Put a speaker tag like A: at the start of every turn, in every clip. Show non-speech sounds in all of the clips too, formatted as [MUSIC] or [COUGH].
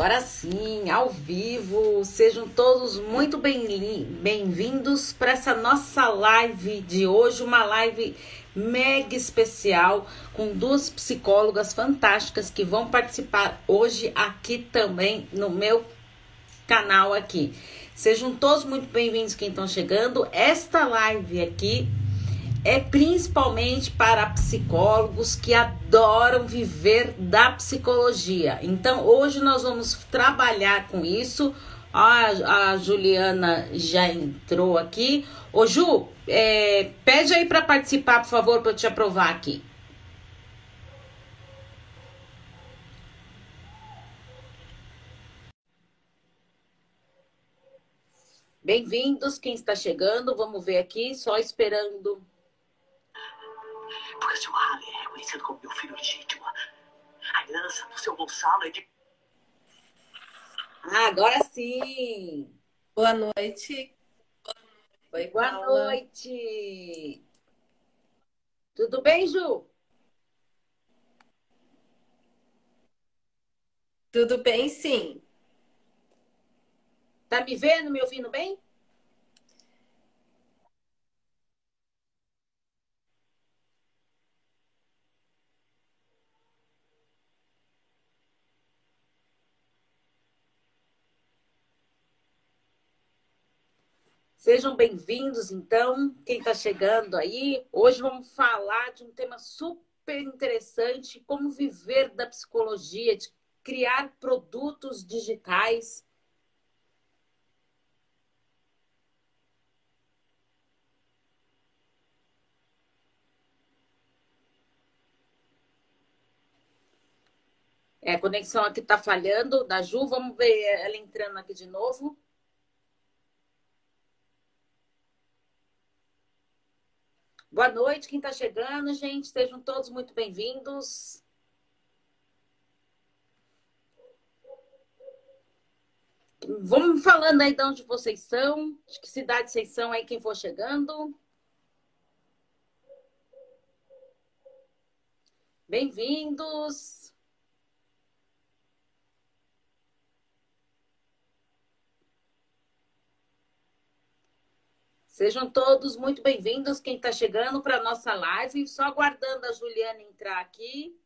A: Agora sim, ao vivo, sejam todos muito bem-vindos para essa nossa live de hoje, uma live mega especial com duas psicólogas fantásticas que vão participar hoje aqui também no meu canal aqui. Sejam todos muito bem-vindos quem estão chegando. Esta live aqui é principalmente para psicólogos que adoram viver da psicologia. Então, hoje nós vamos trabalhar com isso. A, a Juliana já entrou aqui. Ô, Ju, é, pede aí para participar, por favor, para eu te aprovar aqui. Bem-vindos, quem está chegando, vamos ver aqui, só esperando
B: porque seu Harley é reconhecido como meu filho legítimo. A herança do seu Gonçalo é de.
A: Ah, agora sim!
C: Boa noite.
A: Oi, Boa Paula. noite! Tudo bem, Ju?
C: Tudo bem, sim.
A: Tá me vendo, me ouvindo bem? Sejam bem-vindos, então, quem está chegando aí. Hoje vamos falar de um tema super interessante: como viver da psicologia, de criar produtos digitais. É, a conexão aqui está falhando da Ju. Vamos ver ela entrando aqui de novo. Boa noite, quem está chegando, gente. Sejam todos muito bem-vindos. Vamos falando aí de onde vocês são, de que cidade vocês são aí, quem for chegando. Bem-vindos. Sejam todos muito bem-vindos. Quem está chegando para a nossa live, só aguardando a Juliana entrar aqui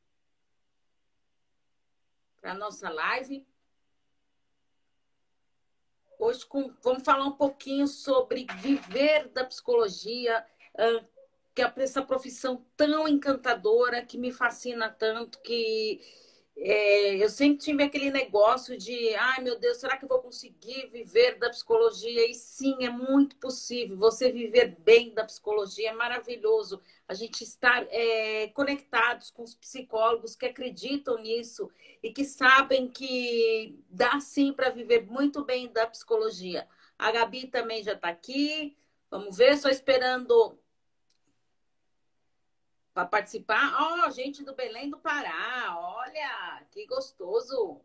A: para a nossa live. Hoje com, vamos falar um pouquinho sobre viver da psicologia, que é essa profissão tão encantadora, que me fascina tanto, que é, eu sempre tive aquele negócio de, ai meu Deus, será que eu vou conseguir viver da psicologia? E sim, é muito possível. Você viver bem da psicologia é maravilhoso. A gente estar é, conectados com os psicólogos que acreditam nisso e que sabem que dá sim para viver muito bem da psicologia. A Gabi também já está aqui. Vamos ver, só esperando para participar. Ó, oh, gente do Belém do Pará, olha, que gostoso.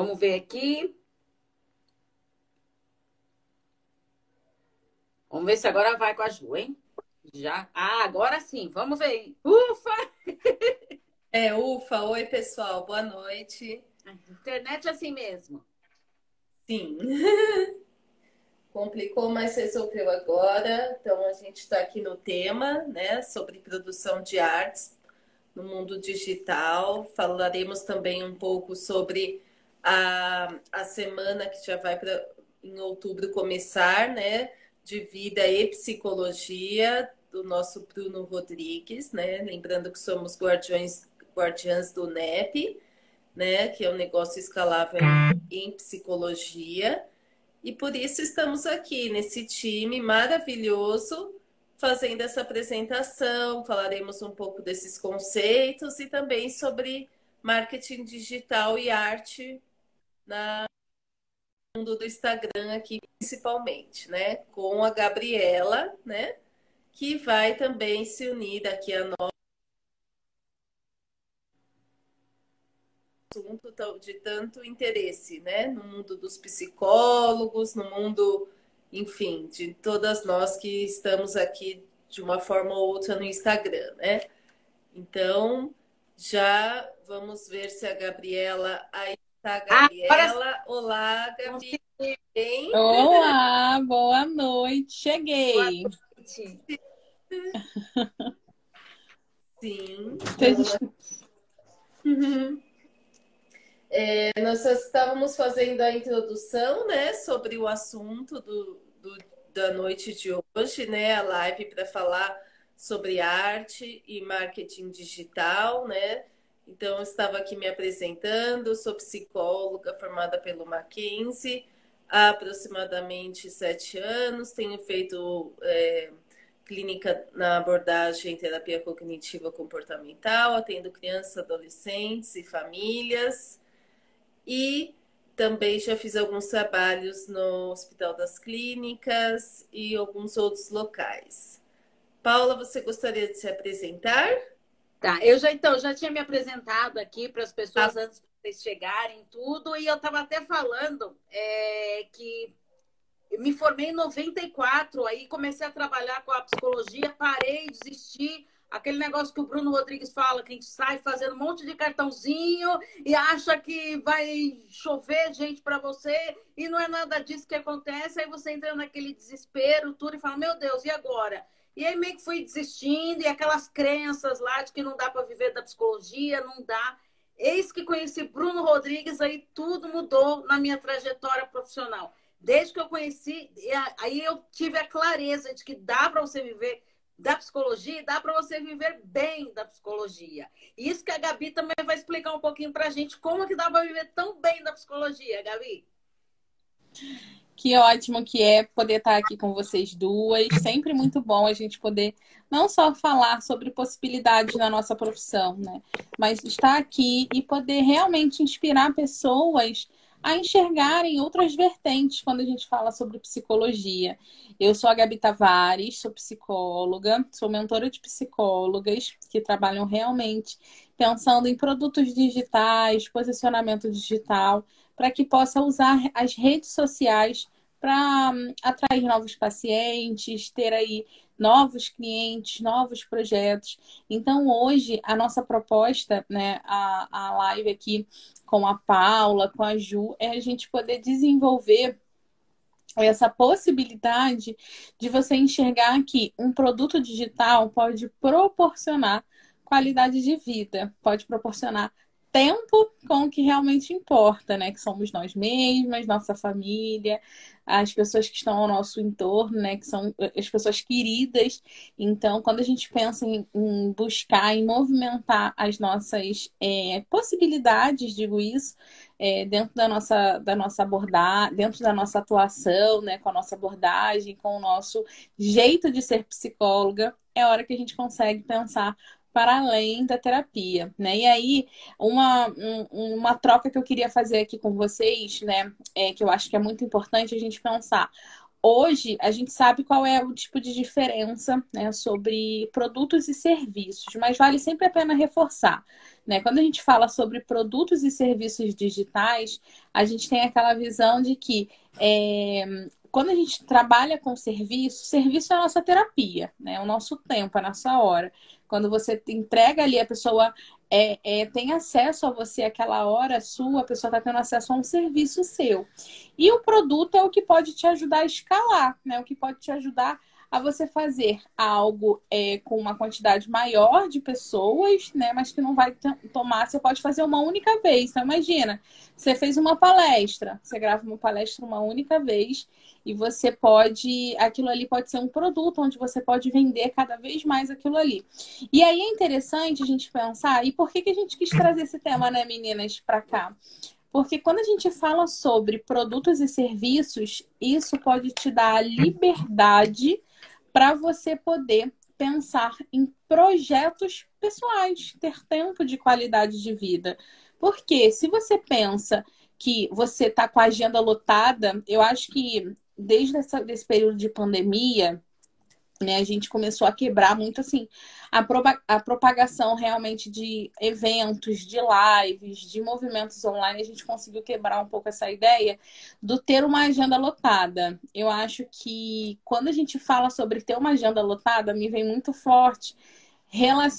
A: Vamos ver aqui. Vamos ver se agora vai com a Ju, hein? Já. Ah, agora sim. Vamos ver. Ufa! [LAUGHS]
C: É, ufa. Oi, pessoal. Boa noite.
A: Internet é assim mesmo.
C: Sim. [LAUGHS] Complicou, mas resolveu agora. Então, a gente está aqui no tema, né, sobre produção de artes no mundo digital. Falaremos também um pouco sobre a, a semana que já vai para em outubro começar, né? De vida e psicologia do nosso Bruno Rodrigues, né? Lembrando que somos guardiões, guardiãs do NEP, né? Que é um negócio escalável em psicologia. E por isso estamos aqui nesse time maravilhoso fazendo essa apresentação. Falaremos um pouco desses conceitos e também sobre marketing digital e arte na mundo do Instagram aqui, principalmente, né? Com a Gabriela, né? Que vai também se unir daqui a nós. assunto de tanto interesse, né? No mundo dos psicólogos, no mundo, enfim, de todas nós que estamos aqui de uma forma ou outra no Instagram, né? Então, já vamos ver se a Gabriela aí está, ah, Gabriela. Ah, Olá, Gabi. Bem?
D: Olá, boa noite. Cheguei. Boa noite.
C: Sim. Uhum. [LAUGHS] É, nós estávamos fazendo a introdução, né, sobre o assunto do, do da noite de hoje, né, a live para falar sobre arte e marketing digital, né? Então, eu estava aqui me apresentando, sou psicóloga formada pelo Mackenzie há aproximadamente sete anos, tenho feito é, clínica na abordagem terapia cognitiva comportamental, atendo crianças, adolescentes e famílias. E também já fiz alguns trabalhos no Hospital das Clínicas e alguns outros locais. Paula, você gostaria de se apresentar?
A: Tá, eu já então já tinha me apresentado aqui para as pessoas ah. antes de vocês chegarem tudo e eu estava até falando é, que eu me formei em 94, aí comecei a trabalhar com a psicologia, parei, desisti, Aquele negócio que o Bruno Rodrigues fala, que a gente sai fazendo um monte de cartãozinho e acha que vai chover gente para você e não é nada disso que acontece. Aí você entra naquele desespero, tudo, e fala: Meu Deus, e agora? E aí meio que fui desistindo, e aquelas crenças lá de que não dá para viver da psicologia, não dá. Eis que conheci Bruno Rodrigues, aí tudo mudou na minha trajetória profissional. Desde que eu conheci, aí eu tive a clareza de que dá para você viver da psicologia, dá para você viver bem da psicologia. Isso que a Gabi também vai explicar um pouquinho para a gente como que dá para viver tão bem da psicologia, Gabi.
D: Que ótimo que é poder estar aqui com vocês duas. Sempre muito bom a gente poder não só falar sobre possibilidades na nossa profissão, né? Mas estar aqui e poder realmente inspirar pessoas a enxergarem outras vertentes quando a gente fala sobre psicologia. Eu sou a Gabi Tavares, sou psicóloga, sou mentora de psicólogas que trabalham realmente pensando em produtos digitais, posicionamento digital, para que possa usar as redes sociais para hum, atrair novos pacientes, ter aí novos clientes, novos projetos. Então, hoje, a nossa proposta, né, a, a live aqui com a Paula, com a Ju, é a gente poder desenvolver essa possibilidade de você enxergar que um produto digital pode proporcionar qualidade de vida, pode proporcionar tempo com o que realmente importa, né? Que somos nós mesmas, nossa família, as pessoas que estão ao nosso entorno, né? Que são as pessoas queridas. Então, quando a gente pensa em, em buscar, em movimentar as nossas é, possibilidades, digo isso, é, dentro da nossa, da nossa abordagem, dentro da nossa atuação, né? Com a nossa abordagem, com o nosso jeito de ser psicóloga, é hora que a gente consegue pensar para além da terapia, né? E aí, uma, um, uma troca que eu queria fazer aqui com vocês, né? É, que eu acho que é muito importante a gente pensar. Hoje, a gente sabe qual é o tipo de diferença né, sobre produtos e serviços, mas vale sempre a pena reforçar. Né? Quando a gente fala sobre produtos e serviços digitais, a gente tem aquela visão de que é, quando a gente trabalha com serviço, serviço é a nossa terapia, né? o nosso tempo, a nossa hora. Quando você entrega ali, a pessoa é, é, tem acesso a você aquela hora sua, a pessoa está tendo acesso a um serviço seu. E o produto é o que pode te ajudar a escalar, né? O que pode te ajudar a você fazer algo é, com uma quantidade maior de pessoas, né? Mas que não vai tomar, você pode fazer uma única vez. Então, imagina, você fez uma palestra, você grava uma palestra uma única vez e você pode, aquilo ali pode ser um produto onde você pode vender cada vez mais aquilo ali. E aí é interessante a gente pensar, e por que, que a gente quis trazer esse tema, né, meninas, para cá? Porque quando a gente fala sobre produtos e serviços, isso pode te dar a liberdade para você poder pensar em projetos pessoais, ter tempo de qualidade de vida. Porque se você pensa que você está com a agenda lotada, eu acho que desde esse período de pandemia, né, a gente começou a quebrar muito assim a, a propagação realmente de eventos, de lives, de movimentos online, a gente conseguiu quebrar um pouco essa ideia do ter uma agenda lotada. Eu acho que quando a gente fala sobre ter uma agenda lotada, me vem muito forte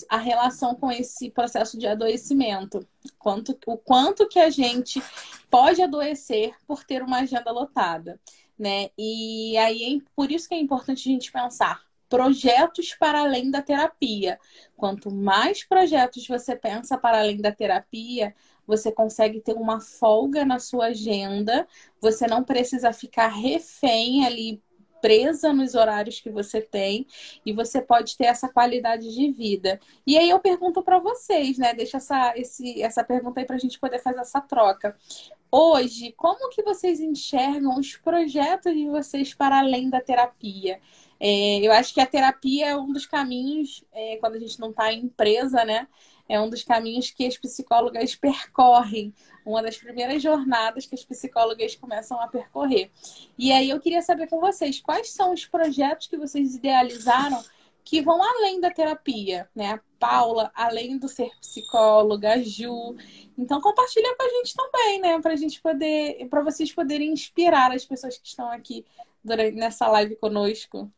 D: a relação com esse processo de adoecimento. Quanto, o quanto que a gente pode adoecer por ter uma agenda lotada. Né? E aí é por isso que é importante a gente pensar projetos para além da terapia. Quanto mais projetos você pensa para além da terapia, você consegue ter uma folga na sua agenda, você não precisa ficar refém ali presa nos horários que você tem e você pode ter essa qualidade de vida. E aí eu pergunto para vocês, né? Deixa essa, esse, essa pergunta aí para a gente poder fazer essa troca. Hoje, como que vocês enxergam os projetos de vocês para além da terapia? É, eu acho que a terapia é um dos caminhos, é, quando a gente não está em empresa, né? É um dos caminhos que as psicólogas percorrem, uma das primeiras jornadas que as psicólogas começam a percorrer. E aí eu queria saber com vocês, quais são os projetos que vocês idealizaram que vão além da terapia, né? A Paula, além do ser psicóloga, a Ju. Então compartilha com a gente também, né? Para a gente poder, para vocês poderem inspirar as pessoas que estão aqui durante, nessa live conosco.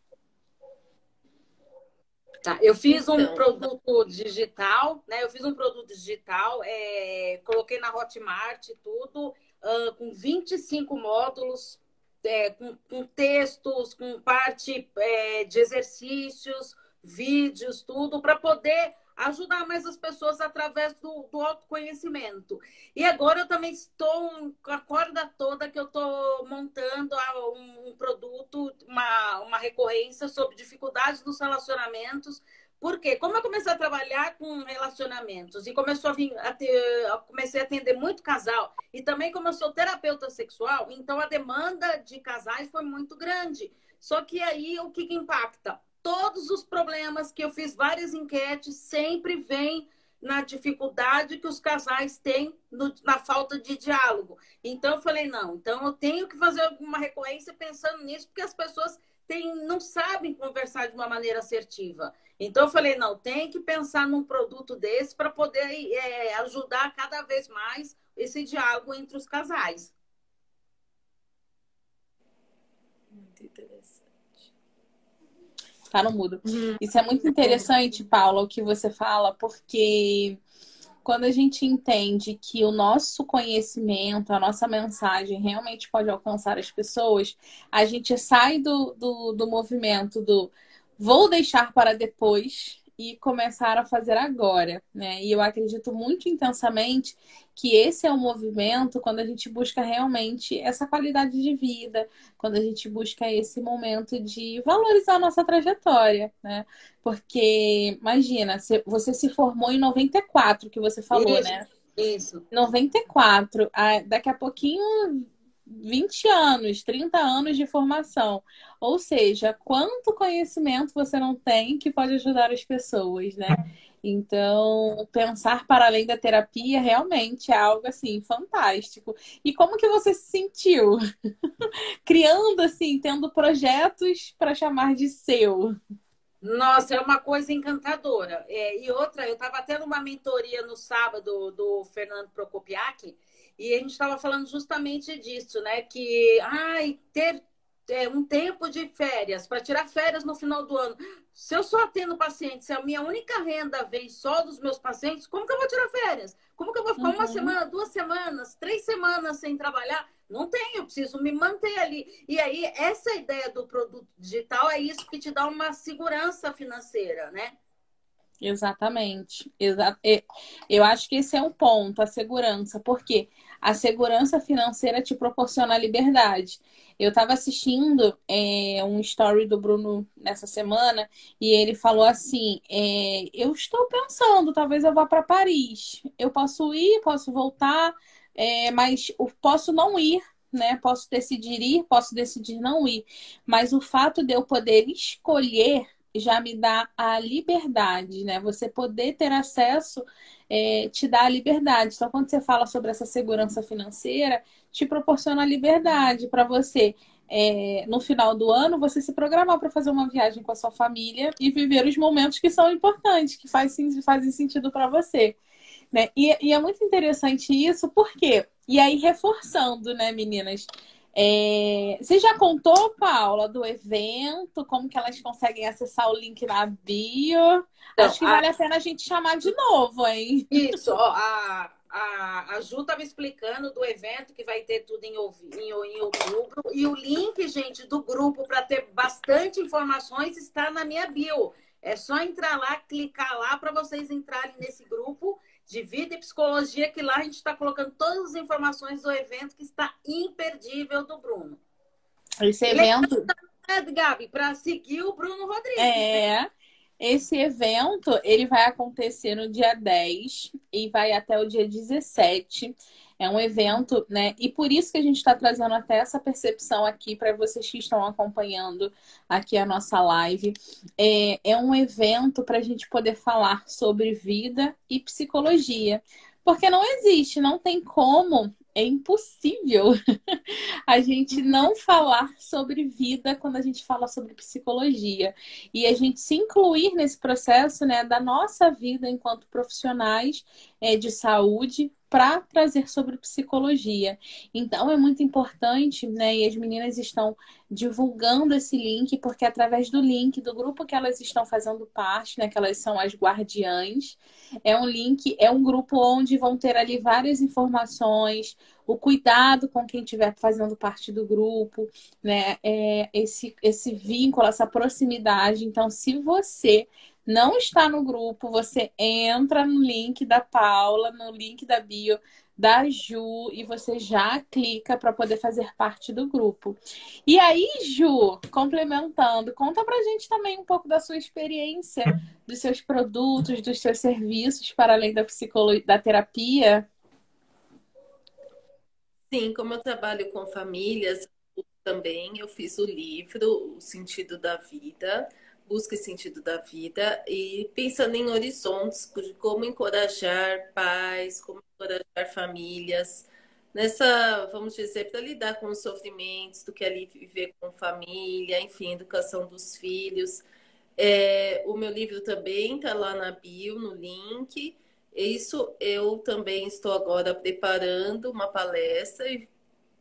A: Tá, eu fiz um então, produto digital, né? Eu fiz um produto digital, é, coloquei na Hotmart tudo, uh, com 25 módulos, é, com, com, textos, com parte é, de exercícios, vídeos, tudo, para poder ajudar mais as pessoas através do, do autoconhecimento. E agora eu também estou com a corda toda que eu estou montando um, um, produto, uma, uma recorrência sobre dificuldades nos relacionamentos. Porque como eu comecei a trabalhar com relacionamentos e começou a vir a ter, comecei a atender muito casal e também como eu sou terapeuta sexual, então a demanda de casais foi muito grande. Só que aí o que, que impacta? Todos os problemas que eu fiz várias enquetes sempre vêm na dificuldade que os casais têm no, na falta de diálogo. Então eu falei, não, então eu tenho que fazer alguma recorrência pensando nisso, porque as pessoas têm, não sabem conversar de uma maneira assertiva. Então eu falei, não, tem que pensar num produto desse para poder é, ajudar cada vez mais esse diálogo entre os casais.
D: Muito interessante. Tá no mudo. Uhum. Isso é muito interessante, Paula, o que você fala, porque quando a gente entende que o nosso conhecimento, a nossa mensagem realmente pode alcançar as pessoas, a gente sai do, do, do movimento do vou deixar para depois e começar a fazer agora, né? E eu acredito muito intensamente que esse é o movimento quando a gente busca realmente essa qualidade de vida, quando a gente busca esse momento de valorizar a nossa trajetória, né? Porque imagina, você se formou em 94, que você falou,
A: isso,
D: né?
A: Isso.
D: 94, daqui a pouquinho 20 anos, 30 anos de formação. Ou seja, quanto conhecimento você não tem que pode ajudar as pessoas, né? Então, pensar para além da terapia realmente é algo assim fantástico. E como que você se sentiu [LAUGHS] criando assim, tendo projetos para chamar de seu?
A: Nossa, é uma coisa encantadora. É, e outra, eu estava tendo uma mentoria no sábado do Fernando Prokopiak, e a gente estava falando justamente disso, né? Que ai, ter é, um tempo de férias, para tirar férias no final do ano. Se eu só atendo pacientes, se a minha única renda vem só dos meus pacientes, como que eu vou tirar férias? Como que eu vou ficar uhum. uma semana, duas semanas, três semanas sem trabalhar? Não tenho, eu preciso me manter ali. E aí, essa ideia do produto digital é isso que te dá uma segurança financeira, né?
D: Exatamente. Exa eu acho que esse é um ponto, a segurança, porque a segurança financeira te proporciona liberdade. Eu estava assistindo é, um story do Bruno nessa semana e ele falou assim: é, Eu estou pensando, talvez eu vá para Paris. Eu posso ir, posso voltar, é, mas posso não ir né? Posso decidir ir, posso decidir não ir. Mas o fato de eu poder escolher já me dá a liberdade, né? Você poder ter acesso é, te dá a liberdade. Então, quando você fala sobre essa segurança financeira, te proporciona a liberdade para você é, no final do ano, você se programar para fazer uma viagem com a sua família e viver os momentos que são importantes, que faz, fazem sentido para você. Né? E, e, é muito interessante isso, por quê? E aí, reforçando, né, meninas? É... Você já contou, Paula, do evento, como que elas conseguem acessar o link na bio? Então, Acho que a... vale a pena a gente chamar de novo, hein?
A: Isso, ó, a, a, a Ju estava explicando do evento que vai ter tudo em, em, em outubro. E o link, gente, do grupo para ter bastante informações está na minha bio. É só entrar lá, clicar lá para vocês entrarem nesse grupo de vida e psicologia, que lá a gente está colocando todas as informações do evento que está imperdível do Bruno.
D: Esse evento.
A: É, Gabi, para seguir o Bruno Rodrigues.
D: É. Né? Esse evento, ele vai acontecer no dia 10 e vai até o dia 17. É um evento, né? E por isso que a gente está trazendo até essa percepção aqui para vocês que estão acompanhando aqui a nossa live. É, é um evento para a gente poder falar sobre vida e psicologia. Porque não existe, não tem como é impossível [LAUGHS] a gente não falar sobre vida quando a gente fala sobre psicologia e a gente se incluir nesse processo né, da nossa vida enquanto profissionais é, de saúde para trazer sobre psicologia. Então é muito importante, né? E as meninas estão divulgando esse link, porque através do link do grupo que elas estão fazendo parte, né? Que elas são as guardiães, é um link, é um grupo onde vão ter ali várias informações, o cuidado com quem estiver fazendo parte do grupo, né? É, esse, esse vínculo, essa proximidade. Então, se você não está no grupo, você entra no link da Paula, no link da bio da Ju e você já clica para poder fazer parte do grupo. E aí, Ju, complementando, conta pra gente também um pouco da sua experiência, dos seus produtos, dos seus serviços para além da psicologia, da terapia.
C: Sim, como eu trabalho com famílias, também eu fiz o livro O Sentido da Vida busca e sentido da vida e pensando em horizontes de como encorajar pais, como encorajar famílias nessa, vamos dizer, para lidar com os sofrimentos do que ali viver com família, enfim, educação dos filhos. É, o meu livro também está lá na bio, no link. Isso eu também estou agora preparando uma palestra e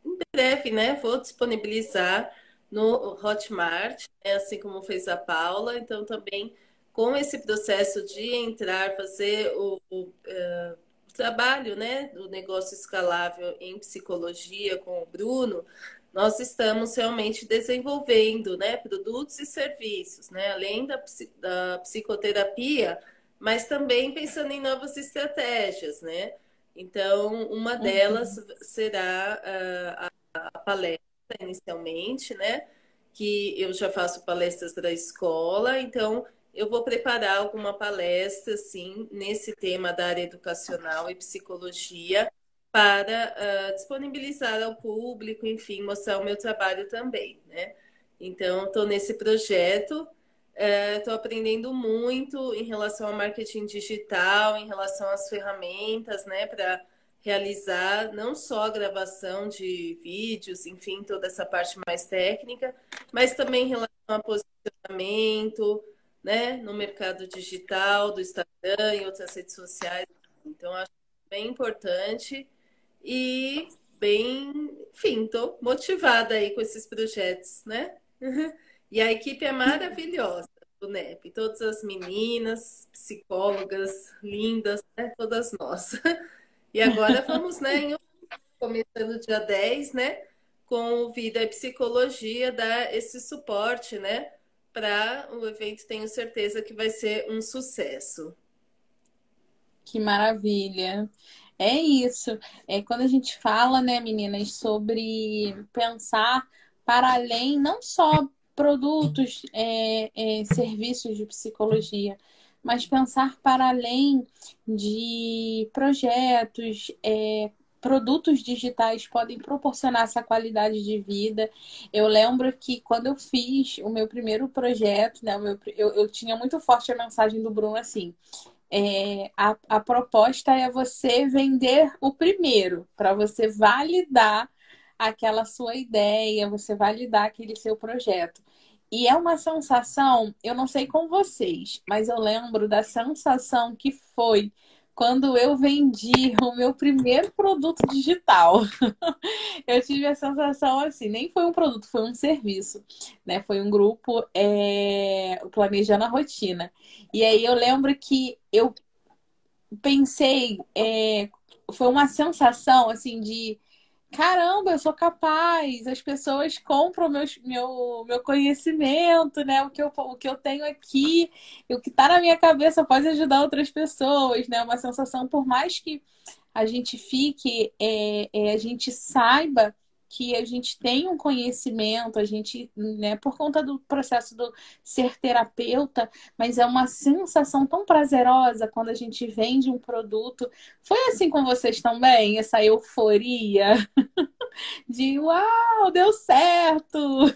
C: em breve, né, vou disponibilizar no Hotmart, né, assim como fez a Paula. Então, também com esse processo de entrar, fazer o, o uh, trabalho né, do negócio escalável em psicologia com o Bruno, nós estamos realmente desenvolvendo né, produtos e serviços, né, além da, da psicoterapia, mas também pensando em novas estratégias. Né? Então, uma delas uhum. será uh, a, a palestra inicialmente, né? Que eu já faço palestras da escola, então eu vou preparar alguma palestra, assim, nesse tema da área educacional e psicologia para uh, disponibilizar ao público, enfim, mostrar o meu trabalho também, né? Então, estou nesse projeto, estou uh, aprendendo muito em relação ao marketing digital, em relação às ferramentas, né, para realizar não só a gravação de vídeos, enfim, toda essa parte mais técnica, mas também em relação a posicionamento, né, no mercado digital, do Instagram e outras redes sociais. Então, acho bem importante e bem, enfim, estou motivada aí com esses projetos, né? [LAUGHS] E a equipe é maravilhosa do NEP, todas as meninas, psicólogas lindas, né? todas nós. [LAUGHS] E agora vamos, né, em, começando dia 10, né, com Vida e Psicologia, dar esse suporte, né, para o evento, tenho certeza que vai ser um sucesso.
D: Que maravilha. É isso. É quando a gente fala, né, meninas, sobre pensar para além, não só produtos, é, é, serviços de psicologia, mas pensar para além de projetos, é, produtos digitais podem proporcionar essa qualidade de vida. Eu lembro que quando eu fiz o meu primeiro projeto, né, meu, eu, eu tinha muito forte a mensagem do Bruno assim. É, a, a proposta é você vender o primeiro, para você validar aquela sua ideia, você validar aquele seu projeto. E é uma sensação, eu não sei com vocês, mas eu lembro da sensação que foi quando eu vendi [LAUGHS] o meu primeiro produto digital. [LAUGHS] eu tive a sensação assim, nem foi um produto, foi um serviço, né? Foi um grupo é, planejando a rotina. E aí eu lembro que eu pensei, é, foi uma sensação assim de caramba, eu sou capaz, as pessoas compram meu, meu, meu conhecimento, né? O que, eu, o que eu tenho aqui, o que está na minha cabeça pode ajudar outras pessoas, né? Uma sensação, por mais que a gente fique, é, é, a gente saiba que a gente tem um conhecimento, a gente, né, por conta do processo do ser terapeuta, mas é uma sensação tão prazerosa quando a gente vende um produto. Foi assim com vocês também, essa euforia [LAUGHS] de uau, deu certo.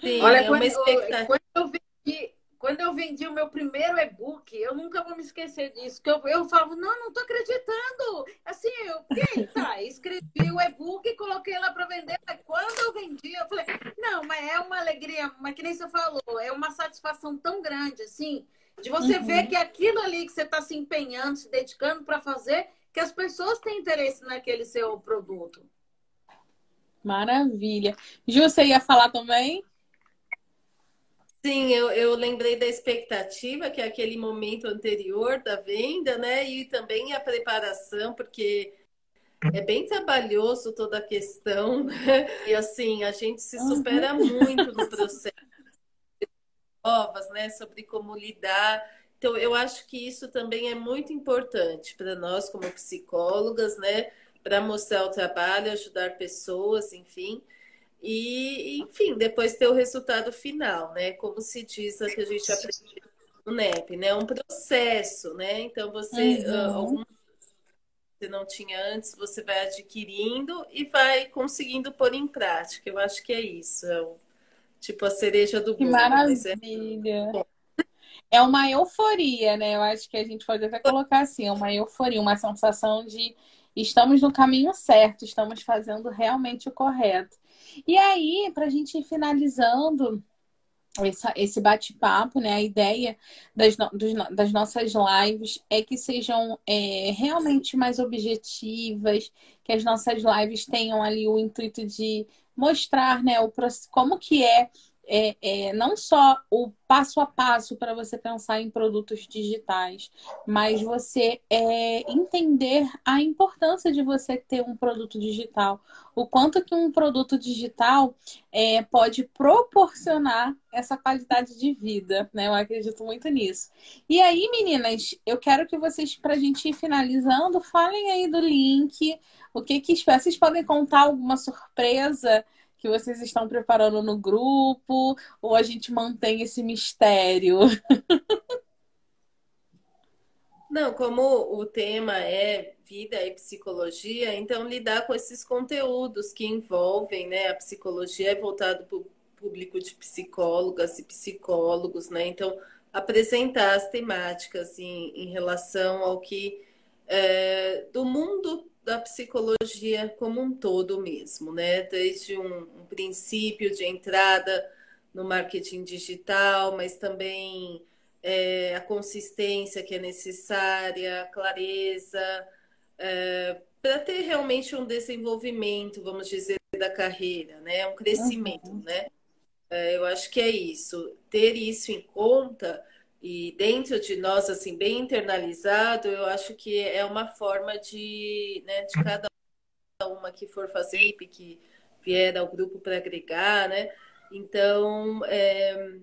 A: Sim, Olha, é uma expectativa. Quando eu vendi, quando eu vendi o meu primeiro e-book, eu nunca vou me esquecer disso. Que eu, eu falava, não, não tô acreditando. Assim, eu, tá, escrevi o e-book e coloquei lá para vender. Mas quando eu vendi, eu falei, não, mas é uma alegria, mas que nem você falou, é uma satisfação tão grande, assim, de você uhum. ver que aquilo ali que você está se empenhando, se dedicando para fazer, que as pessoas têm interesse naquele seu produto.
D: Maravilha. Ju, você ia falar também?
C: Sim, eu, eu lembrei da expectativa, que é aquele momento anterior da venda, né? E também a preparação, porque é bem trabalhoso toda a questão, [LAUGHS] né? E assim, a gente se supera uhum. muito no processo novas, né? Sobre como lidar. Então, eu acho que isso também é muito importante para nós, como psicólogas, né? Para mostrar o trabalho, ajudar pessoas, enfim. E, enfim, depois ter o resultado final, né? Como se diz que a gente aprende no NEP, né? Um processo, né? Então você uhum. uh, você não tinha antes, você vai adquirindo e vai conseguindo pôr em prática. Eu acho que é isso. É o, tipo a cereja do
D: bolo. Que é maravilha. É... é uma euforia, né? Eu acho que a gente pode até colocar assim, é uma euforia, uma sensação de estamos no caminho certo, estamos fazendo realmente o correto. E aí, para a gente ir finalizando essa, esse bate-papo, né? A ideia das, dos, das nossas lives é que sejam é, realmente mais objetivas, que as nossas lives tenham ali o intuito de mostrar, né, o, como que é é, é, não só o passo a passo para você pensar em produtos digitais, mas você é, entender a importância de você ter um produto digital, o quanto que um produto digital é, pode proporcionar essa qualidade de vida, né? Eu acredito muito nisso. E aí, meninas, eu quero que vocês, para a gente ir finalizando, falem aí do link, o que que vocês podem contar alguma surpresa que vocês estão preparando no grupo ou a gente mantém esse mistério? [LAUGHS]
C: Não, como o tema é vida e psicologia, então lidar com esses conteúdos que envolvem, né? A psicologia é voltado para o público de psicólogas e psicólogos, né? Então, apresentar as temáticas em, em relação ao que é, do mundo da psicologia como um todo mesmo, né? Desde um, um princípio de entrada no marketing digital, mas também é, a consistência que é necessária, a clareza, é, para ter realmente um desenvolvimento, vamos dizer, da carreira, né? Um crescimento, uhum. né? É, eu acho que é isso. Ter isso em conta e dentro de nós, assim, bem internalizado, eu acho que é uma forma de, né, de cada uma que for fazer, que vier ao grupo para agregar, né? Então, é,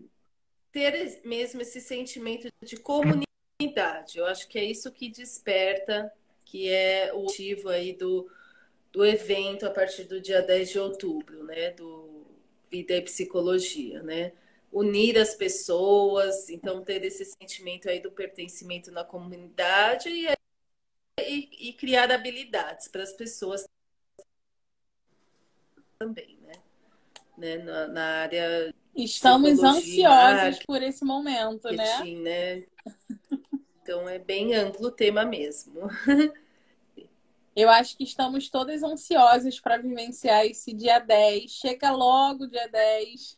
C: ter mesmo esse sentimento de comunidade, eu acho que é isso que desperta, que é o motivo aí do, do evento a partir do dia 10 de outubro, né? Do Vida e Psicologia, né? Unir as pessoas, então ter esse sentimento aí do pertencimento na comunidade e e, e criar habilidades para as pessoas também, né? né? Na, na área.
D: Estamos ansiosos por esse momento, né?
C: né? Então é bem amplo o tema mesmo.
D: Eu acho que estamos todas ansiosas para vivenciar esse dia 10. Chega logo dia 10.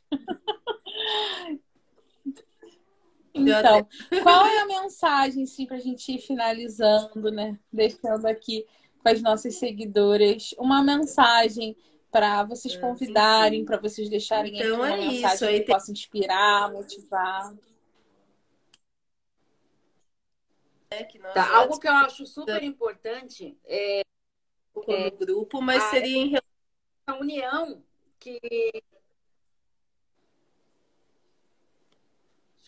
D: Então, qual é a mensagem sim, para a gente ir finalizando, né? Deixando aqui com as nossas seguidoras uma mensagem para vocês ah, convidarem, para vocês deixarem então, aqui uma é mensagem isso. Aí que tem... possa inspirar, motivar.
A: É que tá, algo que eu acho super importante é,
C: é grupo, mas seria em
A: a união que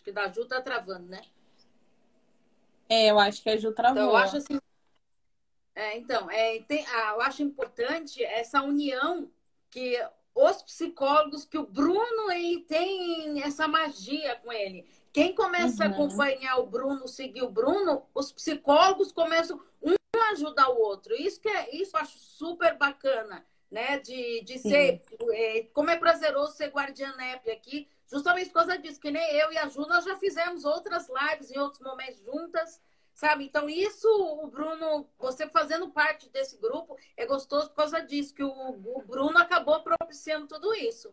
A: que da Ju tá travando, né?
D: É, eu acho que a Ju travou.
A: Então, eu acho assim. É, então, é, tem, ah, eu acho importante essa união que os psicólogos, que o Bruno ele tem essa magia com ele. Quem começa uhum. a acompanhar o Bruno, seguir o Bruno, os psicólogos começam um a ajudar o outro. Isso que é, isso eu acho super bacana, né? De, de ser, é, como é prazeroso ser guardiã NEP aqui, justamente por causa disso, que nem eu e a Ju, nós já fizemos outras lives em outros momentos juntas, sabe? Então, isso, o Bruno, você fazendo parte desse grupo, é gostoso por causa disso, que o, o Bruno acabou propiciando tudo isso.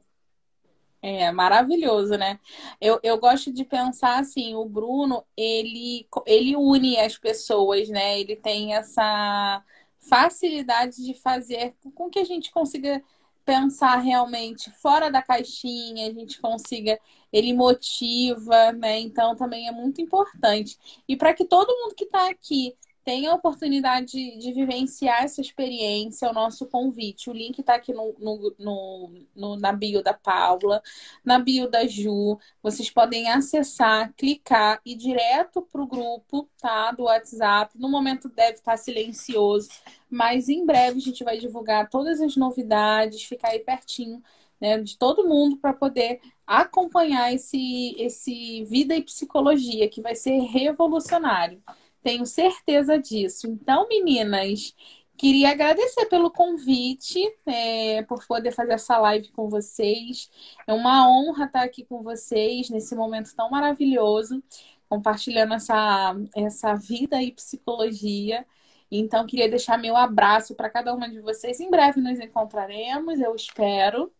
D: É maravilhoso, né? Eu, eu gosto de pensar assim, o Bruno, ele, ele une as pessoas, né? Ele tem essa facilidade de fazer com que a gente consiga pensar realmente fora da caixinha, a gente consiga, ele motiva, né? Então também é muito importante. E para que todo mundo que está aqui tenha a oportunidade de, de, vivenciar essa experiência, é o nosso convite. O link está aqui no, no, no, no, na bio da Paula, na bio da Ju. Vocês podem acessar, clicar e ir direto para o grupo tá, do WhatsApp. No momento deve estar silencioso, mas em breve a gente vai divulgar todas as novidades, ficar aí pertinho. Né, de todo mundo para poder acompanhar esse, esse vida e psicologia que vai ser revolucionário. Tenho certeza disso. Então, meninas, queria agradecer pelo convite, é, por poder fazer essa live com vocês. É uma honra estar aqui com vocês nesse momento tão maravilhoso, compartilhando essa, essa vida e psicologia. Então, queria deixar meu abraço para cada uma de vocês. Em breve nos encontraremos, eu espero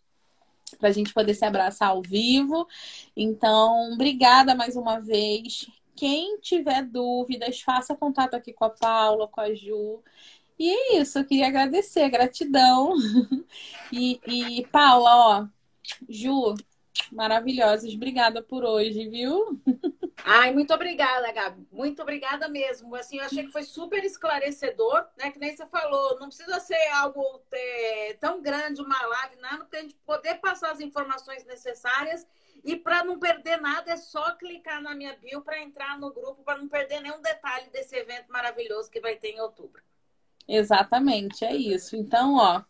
D: para a gente poder se abraçar ao vivo. Então, obrigada mais uma vez. Quem tiver dúvidas, faça contato aqui com a Paula, com a Ju. E é isso, eu queria agradecer, gratidão. [LAUGHS] E, e Paula, ó, Ju, maravilhosas, obrigada por hoje, viu? [LAUGHS]
A: Ai, muito obrigada, Gabi. Muito obrigada mesmo. Assim, eu achei que foi super esclarecedor, né? Que nem você falou, não precisa ser algo é, tão grande, uma live, nada, para a gente poder passar as informações necessárias e para não perder nada, é só clicar na minha bio para entrar no grupo, para não perder nenhum detalhe desse evento maravilhoso que vai ter em outubro.
D: Exatamente, é isso. Então, ó,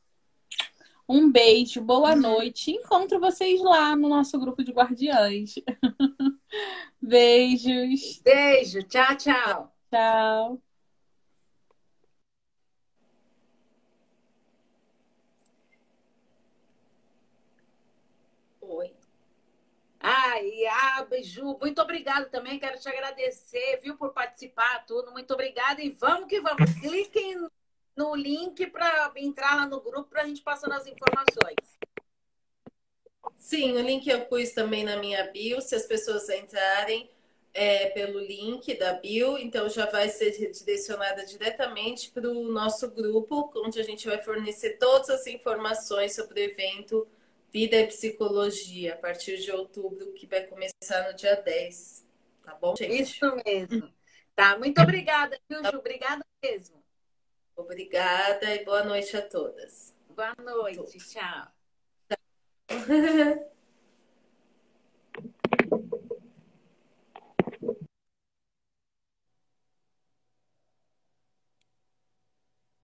D: um beijo, boa uhum. noite. Encontro vocês lá no nosso grupo de guardiães. [LAUGHS] Beijos.
A: Beijo, tchau, tchau.
D: Tchau.
A: Ai, ah, Beiju, muito obrigada também. Quero te agradecer, viu, por participar, tudo. Muito obrigada. E vamos que vamos. Cliquem no link para entrar lá no grupo para a gente passar as informações.
C: Sim, o link eu pus também na minha bio. Se as pessoas entrarem é, pelo link da bio, então já vai ser direcionada diretamente para o nosso grupo, onde a gente vai fornecer todas as informações sobre o evento Vida e Psicologia, a partir de outubro, que vai começar no dia 10. Tá bom, gente?
A: Isso mesmo. Tá, muito obrigada, Ju. Obrigada mesmo.
C: Obrigada e boa noite a todas.
A: Boa noite, tchau.
C: tchau. [LAUGHS]